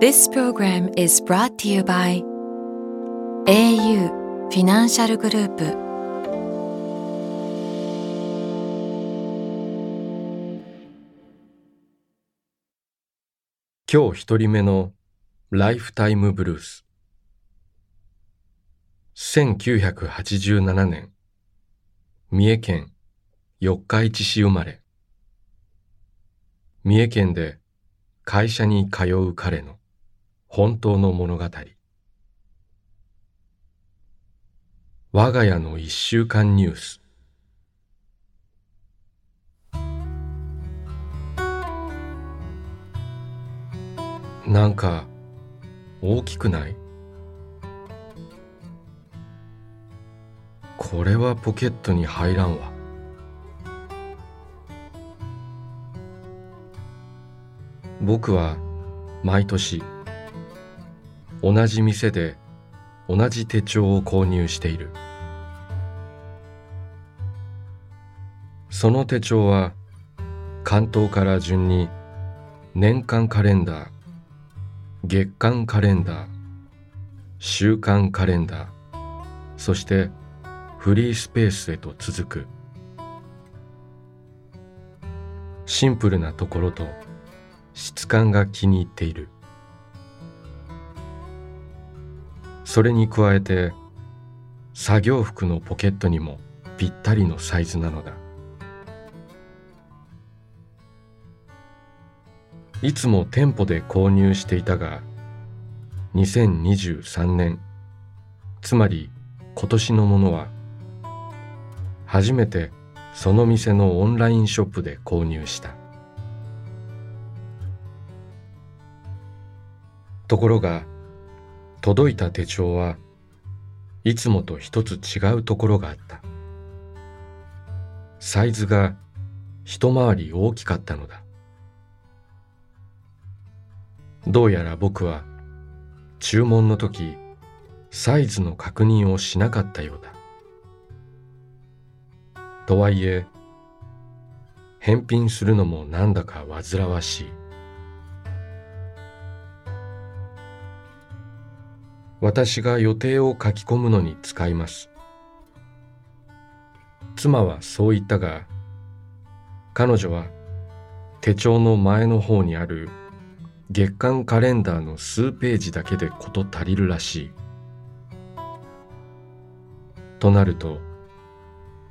This program is brought to you by au フィナンシャルグループ今日一人目のライフタイムブルース1987年三重県四日市市生まれ三重県で会社に通う彼の本当の物語。我が家の一週間ニュース。なんか大きくない？これはポケットに入らんわ。僕は毎年同じ店で同じ手帳を購入している。その手帳は関東から順に年間カレンダー月間カレンダー週間カレンダーそしてフリースペースへと続く。シンプルなところと質感が気に入っている。それに加えて作業服のポケットにもぴったりのサイズなのだ。いつも店舗で購入していたが2023年つまり今年のものは初めてその店のオンラインショップで購入した。ところが届いた手帳はいつもと一つ違うところがあった。サイズが一回り大きかったのだ。どうやら僕は注文の時サイズの確認をしなかったようだ。とはいえ返品するのもなんだか煩わしい。私が予定を書き込むのに使います。妻はそう言ったが彼女は手帳の前の方にある月間カレンダーの数ページだけで事足りるらしい。となると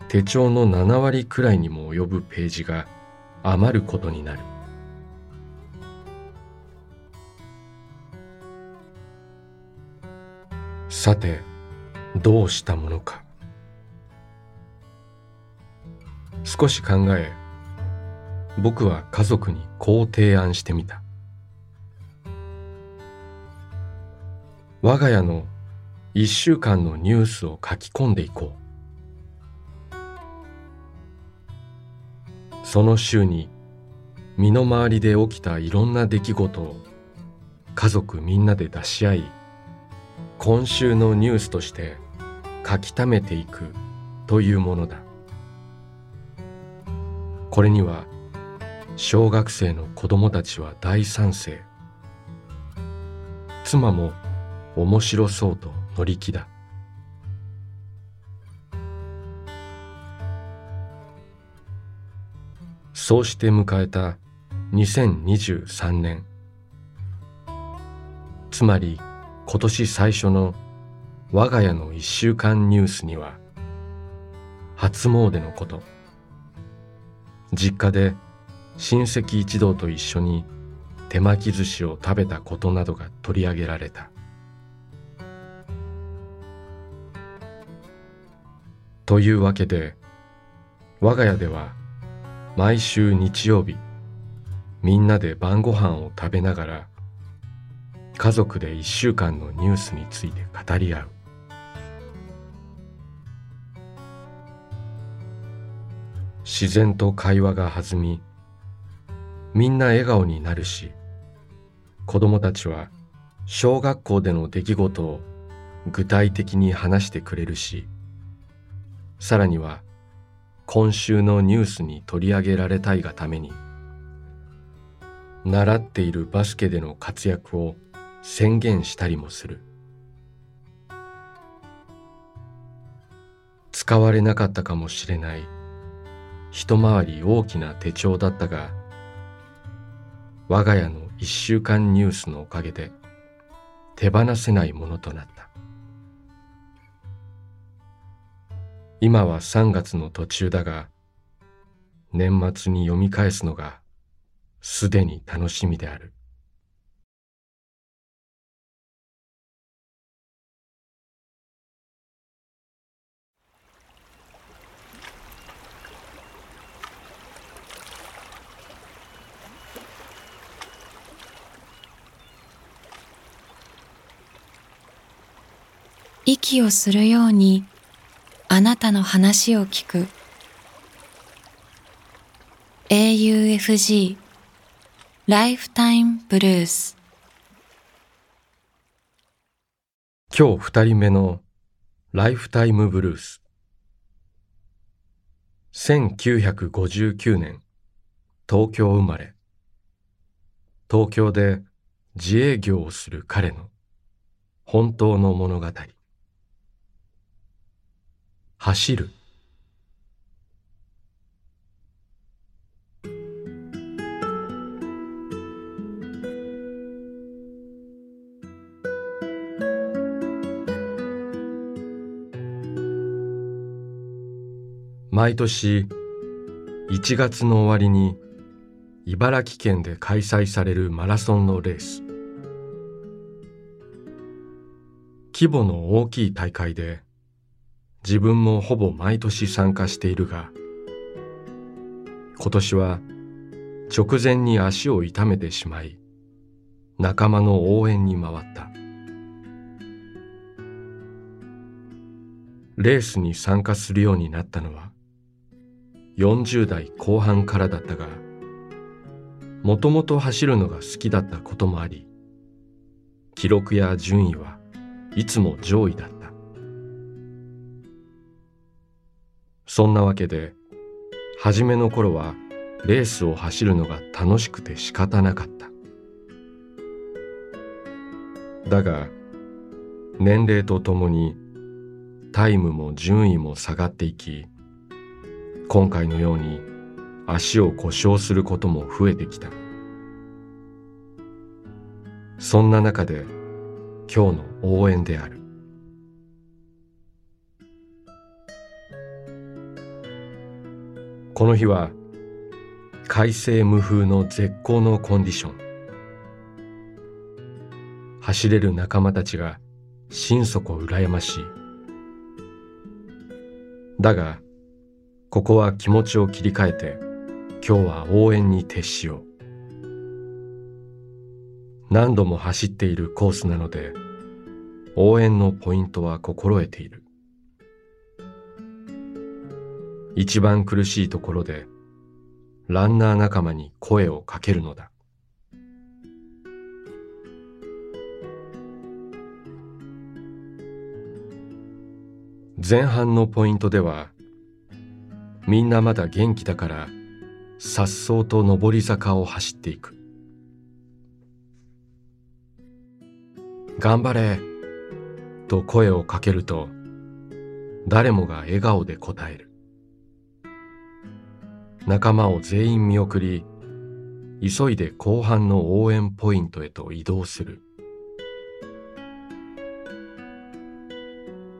手帳の7割くらいにも及ぶページが余ることになる。さてどうしたものか。少し考え僕は家族にこう提案してみた。我が家の一週間のニュースを書き込んでいこう。その週に身の回りで起きたいろんな出来事を家族みんなで出し合い今週のニュースとして書き溜めていくというものだ。これには小学生の子供たちは大賛成。妻も面白そうと乗り気だ。そうして迎えた2023年。つまり今年最初の我が家の一週間ニュースには初詣のこと。実家で親戚一同と一緒に手巻き寿司を食べたことなどが取り上げられた。というわけで我が家では毎週日曜日みんなで晩ご飯を食べながら家族で一週間のニュースについて語り合う。自然と会話が弾みみんな笑顔になるし子供たちは小学校での出来事を具体的に話してくれるしさらには今週のニュースに取り上げられたいがために習っているバスケでの活躍を宣言したりもする。使われなかったかもしれない。一回り大きな手帳だったが我が家の一週間ニュースのおかげで手放せないものとなった。今は3月の途中だが年末に読み返すのがすでに楽しみである。息をするようにあなたの話を聞く。AUFG ライフタイムブルース今日二人目のライフタイムブルース1959年東京生まれ。東京で自営業をする彼の本当の物語。走る。毎年1月の終わりに茨城県で開催されるマラソンのレース。規模の大きい大会で自分もほぼ毎年参加しているが今年は直前に足を痛めてしまい仲間の応援に回った。レースに参加するようになったのは40代後半からだったがもともと走るのが好きだったこともあり記録や順位はいつも上位だった。そんなわけで初めの頃はレースを走るのが楽しくて仕方なかった。だが年齢とともにタイムも順位も下がっていき今回のように足を故障することも増えてきた。そんな中で今日の応援である。この日は快晴無風の絶好のコンディション。走れる仲間たちが心底羨ましい。だがここは気持ちを切り替えて今日は応援に徹しよう。何度も走っているコースなので応援のポイントは心得ている。一番苦しいところでランナー仲間に声をかけるのだ。前半のポイントではみんなまだ元気だからさっそうと上り坂を走っていく。頑張れと声をかけると誰もが笑顔で答える。仲間を全員見送り急いで後半の応援ポイントへと移動する。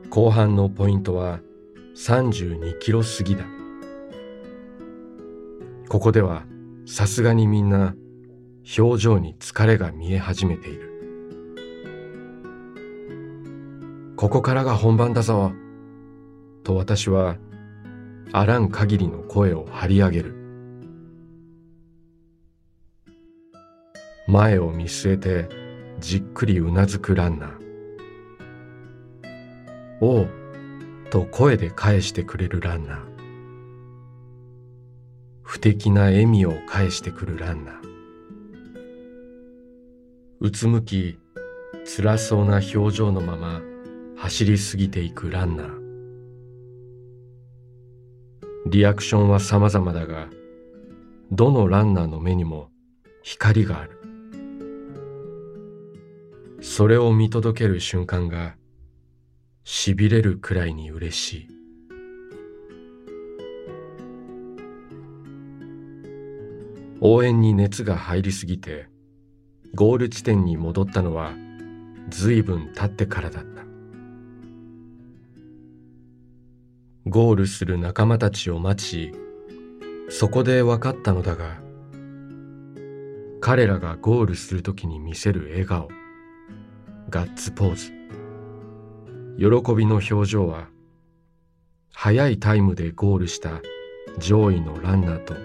後半のポイントは32キロ過ぎだ。ここではさすがにみんな表情に疲れが見え始めている。ここからが本番だぞ。と私はあらん限りの声を張り上げる。前を見据えてじっくりうなずくランナーおうと声で返してくれるランナー。不敵な笑みを返してくるランナー。うつむき辛そうな表情のまま走り過ぎていくランナー。リアクションは様々だがどのランナーの目にも光がある。それを見届ける瞬間がしびれるくらいに嬉しい。応援に熱が入りすぎてゴール地点に戻ったのは随分経ってからだった。ゴールする仲間たちを待ちそこで分かったのだが彼らがゴールするときに見せる笑顔ガッツポーズ。喜びの表情は速いタイムでゴールした上位のランナーと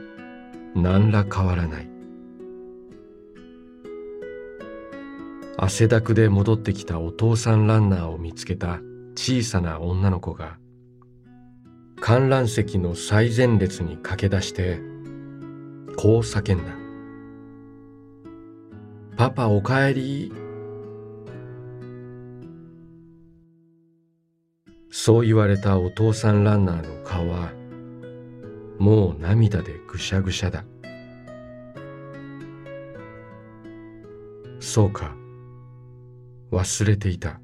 何ら変わらない。汗だくで戻ってきたお父さんランナーを見つけた小さな女の子が観覧席の最前列に駆け出してこう叫んだ「パパおかえり」そう言われたお父さんランナーの顔はもう涙でぐしゃぐしゃだ。そうか。忘れていた。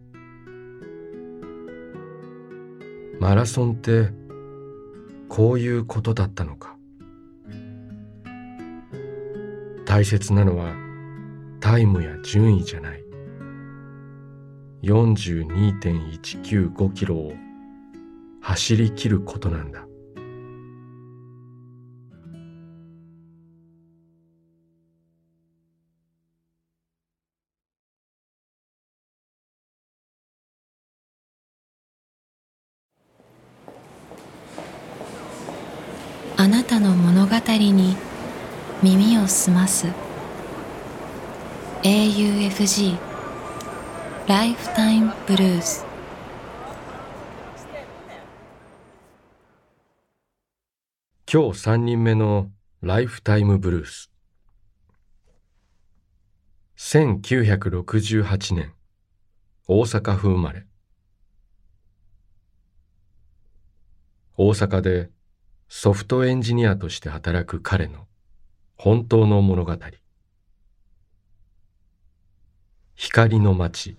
マラソンってこういうことだったのか。大切なのはタイムや順位じゃない。42.195キロを走り切ることなんだ。あなたの物語に耳を澄ます。AUFG ライフタイムブルース今日三人目のライフタイムブルース。1968年。大阪府生まれ。大阪でソフトエンジニアとして働く彼の本当の物語。光の街。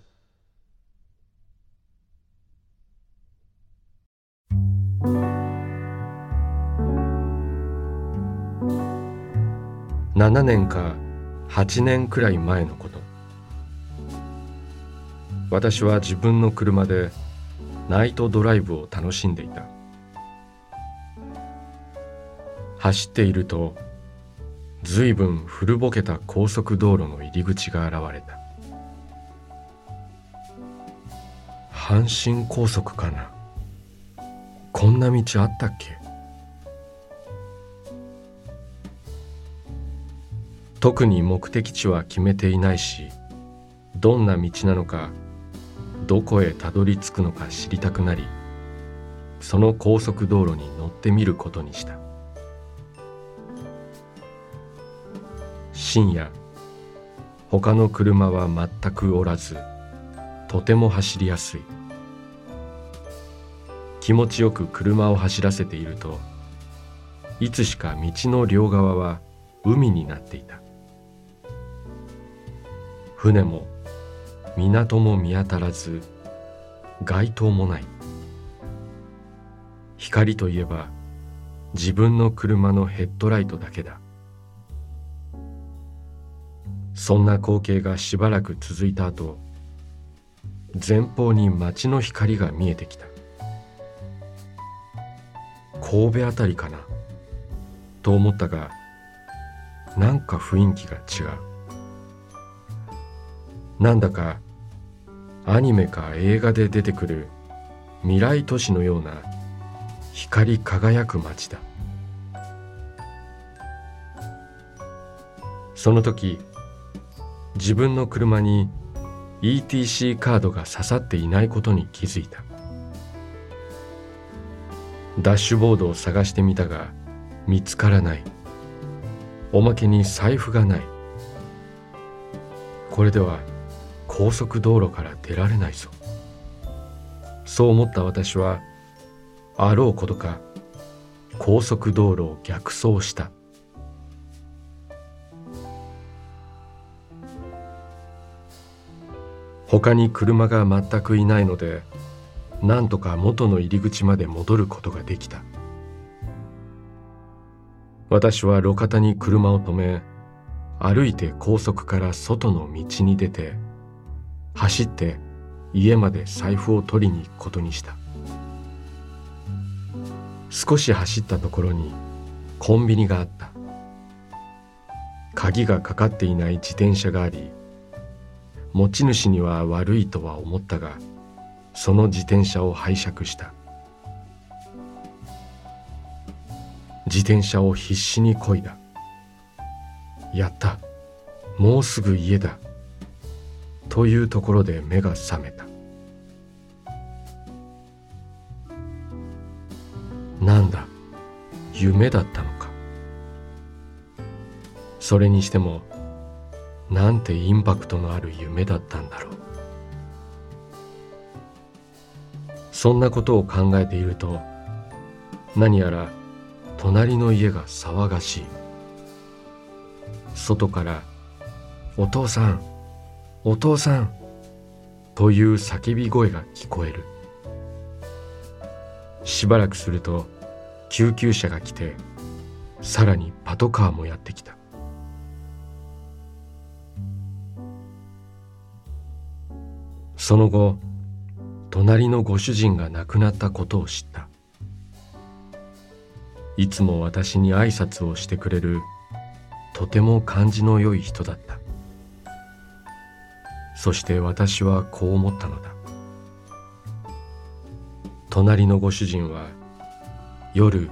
7年か8年くらい前のこと。私は自分の車でナイトドライブを楽しんでいた。走っているとずいぶん古ぼけた高速道路の入り口が現れた。阪神高速かな。こんな道あったっけ？特に目的地は決めていないしどんな道なのかどこへたどり着くのか知りたくなりその高速道路に乗ってみることにした。深夜。他の車は全くおらずとても走りやすい。気持ちよく車を走らせているといつしか道の両側は海になっていた。船も港も見当たらず街灯もない。光といえば自分の車のヘッドライトだけだ。そんな光景がしばらく続いた後前方に街の光が見えてきた。神戸あたりかな？と思ったがなんか雰囲気が違う。なんだかアニメか映画で出てくる未来都市のような光り輝く街だ。その時自分の車に ETC カードが刺さっていないことに気づいた。ダッシュボードを探してみたが見つからない。おまけに財布がない。これでは高速道路から出られないぞ。そう思った私はあろうことか高速道路を逆走した。他に車が全くいないのでなんとか元の入り口まで戻ることができた。私は路肩に車を止め歩いて高速から外の道に出て走って家まで財布を取りに行くことにした。少し走ったところにコンビニがあった。鍵がかかっていない自転車があり持ち主には悪いとは思ったがその自転車を拝借した。自転車を必死にこいだ。やった。もうすぐ家だ。というところで目が覚めた。なんだ夢だったのか。それにしてもなんてインパクトのある夢だったんだろう。そんなことを考えていると何やら隣の家が騒がしい。外から「お父さんお父さん」という叫び声が聞こえる。しばらくすると救急車が来てさらにパトカーもやってきた。その後隣のご主人が亡くなったことを知った。いつも私に挨拶をしてくれるとても感じの良い人だった。そして私はこう思ったのだ。隣のご主人は夜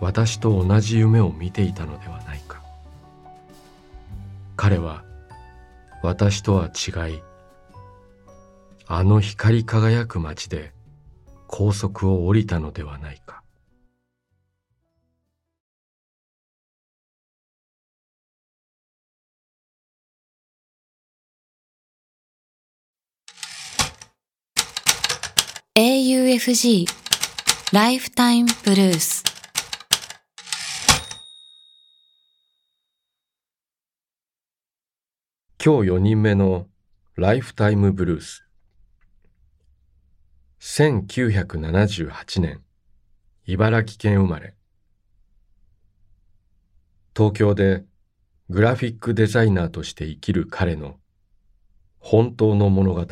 私と同じ夢を見ていたのではないか。彼は私とは違いあの光り輝く街で高速を降りたのではないか「AUFG ライフタイムブルース」今日4人目のライフタイムブルース1978年茨城県生まれ。東京でグラフィックデザイナーとして生きる彼の本当の物語。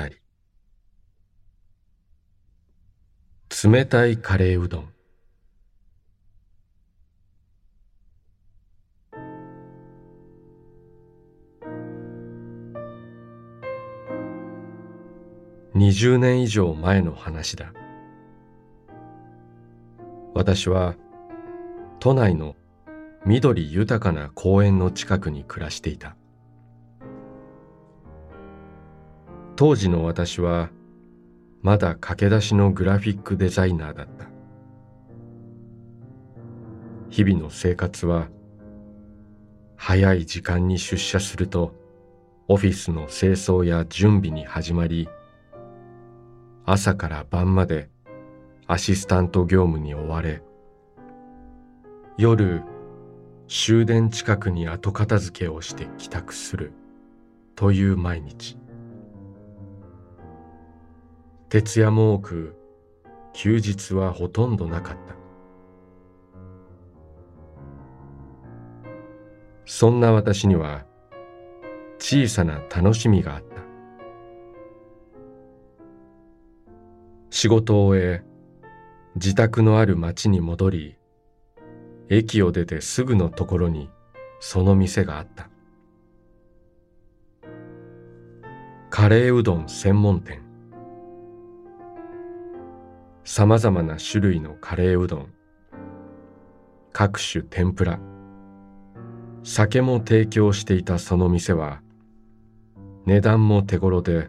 冷たいカレーうどん。20年以上前の話だ。私は都内の緑豊かな公園の近くに暮らしていた。当時の私はまだ駆け出しのグラフィックデザイナーだった。日々の生活は早い時間に出社するとオフィスの清掃や準備に始まり朝から晩までアシスタント業務に追われ夜終電近くに後片付けをして帰宅するという毎日。徹夜も多く休日はほとんどなかった。そんな私には小さな楽しみがあった。仕事を終え自宅のある町に戻り駅を出てすぐのところにその店があった。カレーうどん専門店。さまざまな種類のカレーうどん。各種天ぷら。酒も提供していたその店は値段も手頃で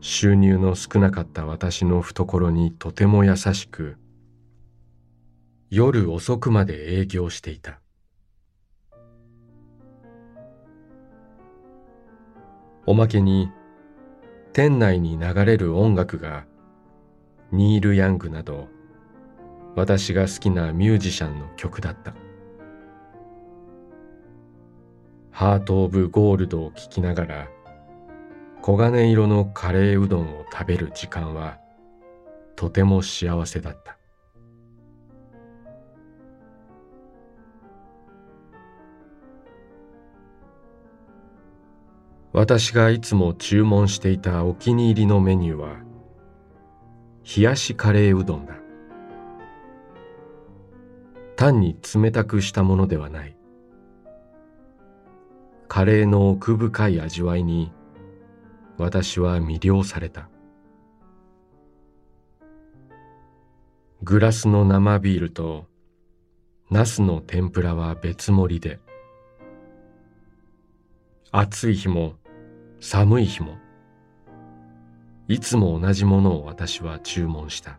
収入の少なかった私の懐にとても優しく夜遅くまで営業していた。おまけに店内に流れる音楽がニール・ヤングなど私が好きなミュージシャンの曲だった。ハート・オブ・ゴールドを聴きながら黄金色のカレーうどんを食べる時間はとても幸せだった。私がいつも注文していたお気に入りのメニューは冷やしカレーうどんだ。単に冷たくしたものではない。カレーの奥深い味わいに私は魅了された。グラスの生ビールとナスの天ぷらは別盛りで暑い日も寒い日もいつも同じものを私は注文した。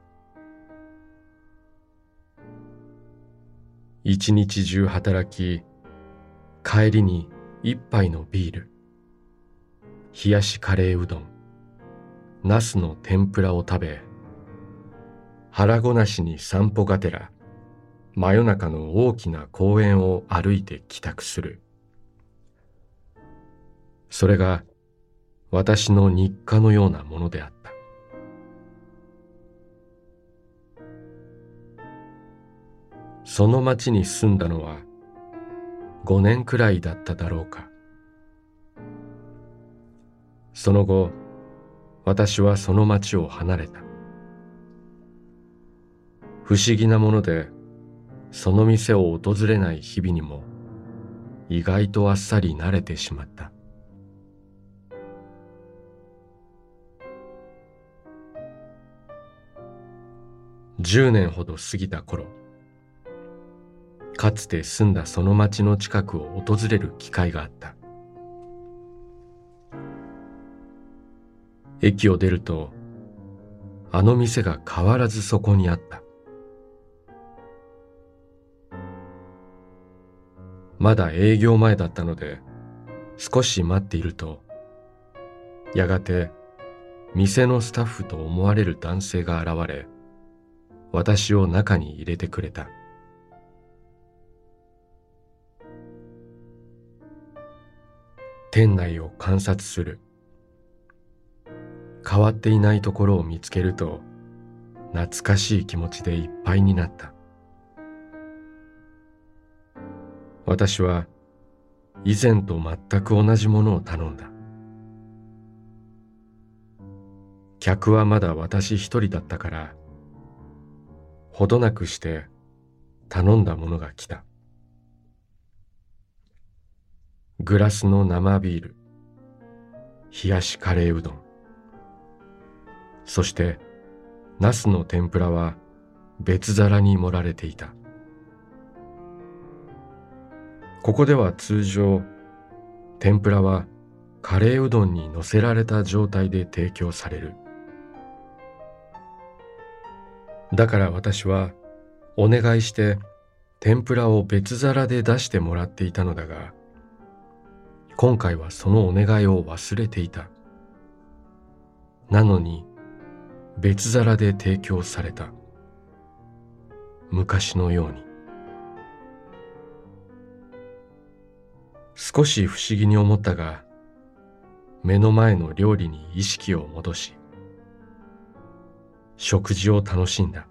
一日中働き帰りに一杯のビール。冷やしカレーうどん。ナスの天ぷらを食べ腹ごなしに散歩がてら真夜中の大きな公園を歩いて帰宅する。それが私の日課のようなものであった。その町に住んだのは5年くらいだっただろうか。その後私はその町を離れた。不思議なものでその店を訪れない日々にも意外とあっさり慣れてしまった。10年ほど過ぎた頃かつて住んだその町の近くを訪れる機会があった。駅を出るとあの店が変わらずそこにあった。まだ営業前だったので少し待っているとやがて店のスタッフと思われる男性が現れ私を中に入れてくれた。店内を観察する。変わっていないところを見つけると懐かしい気持ちでいっぱいになった。私は以前と全く同じものを頼んだ。客はまだ私一人だったからほどなくして頼んだものが来た。グラスの生ビール冷やしカレーうどん。そしてナスの天ぷらは別皿に盛られていた。ここでは通常天ぷらはカレーうどんに乗せられた状態で提供される。だから私はお願いして天ぷらを別皿で出してもらっていたのだが今回はそのお願いを忘れていた。なのに別皿で提供された。昔のように。少し不思議に思ったが目の前の料理に意識を戻し食事を楽しんだ。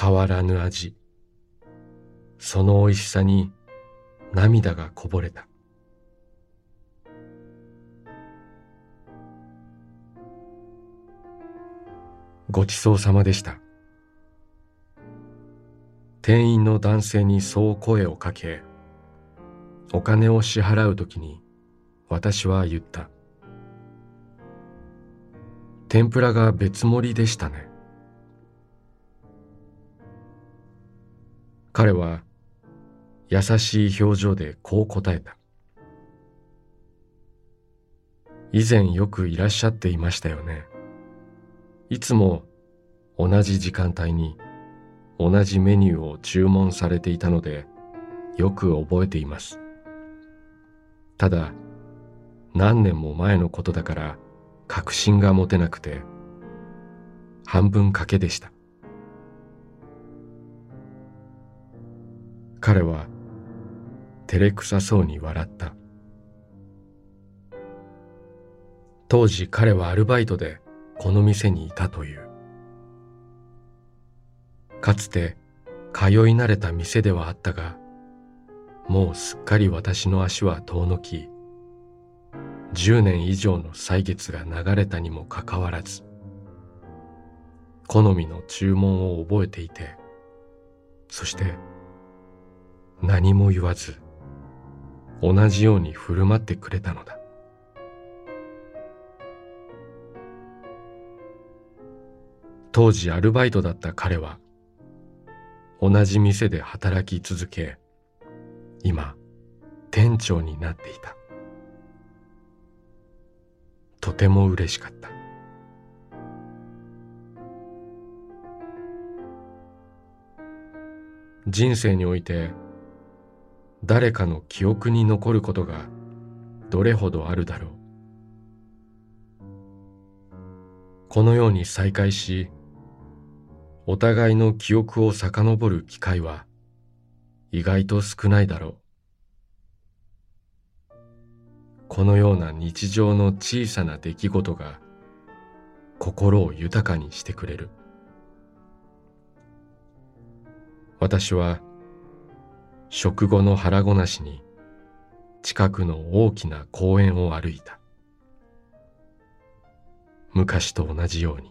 変わらぬ味。その美味しさに涙がこぼれた。ごちそうさまでした。店員の男性にそう声をかけお金を支払うときに私は言った。天ぷらが別盛りでしたね。彼は優しい表情でこう答えた。以前よくいらっしゃっていましたよね。いつも同じ時間帯に同じメニューを注文されていたのでよく覚えています。ただ何年も前のことだから確信が持てなくて半分賭けでした。彼は照れくさそうに笑った。当時彼はアルバイトでこの店にいたという。かつて通い慣れた店ではあったが、もうすっかり私の足は遠のき、10年以上の歳月が流れたにもかかわらず、好みの注文を覚えていて、そして何も言わず、同じように振る舞ってくれたのだ。当時アルバイトだった彼は同じ店で働き続け今店長になっていた。とても嬉しかった。人生において誰かの記憶に残ることがどれほどあるだろう。このように再会しお互いの記憶を遡る機会は意外と少ないだろう。このような日常の小さな出来事が心を豊かにしてくれる。私は食後の腹ごなしに近くの大きな公園を歩いた。昔と同じように。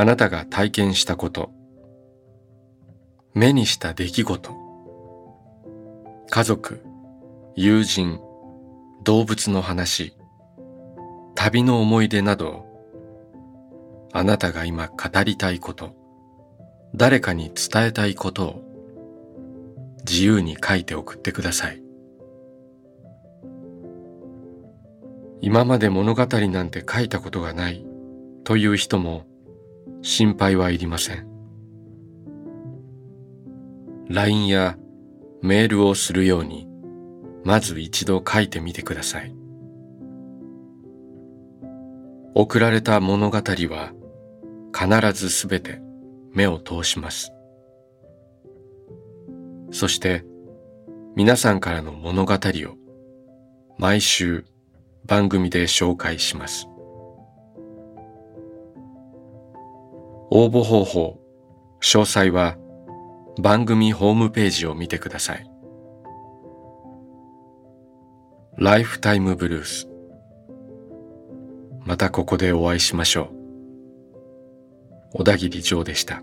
あなたが体験したこと、目にした出来事、家族、友人、動物の話、旅の思い出など、あなたが今語りたいこと、誰かに伝えたいことを。自由に書いて送ってください。今まで物語なんて書いたことがない。という人も心配はいりません。LINE やメールをするように、まず一度書いてみてください。送られた物語は必ずすべて目を通します。そして皆さんからの物語を毎週番組で紹介します。応募方法、詳細は番組ホームページを見てください。ライフタイムブルース。またここでお会いしましょう。小田切城でした。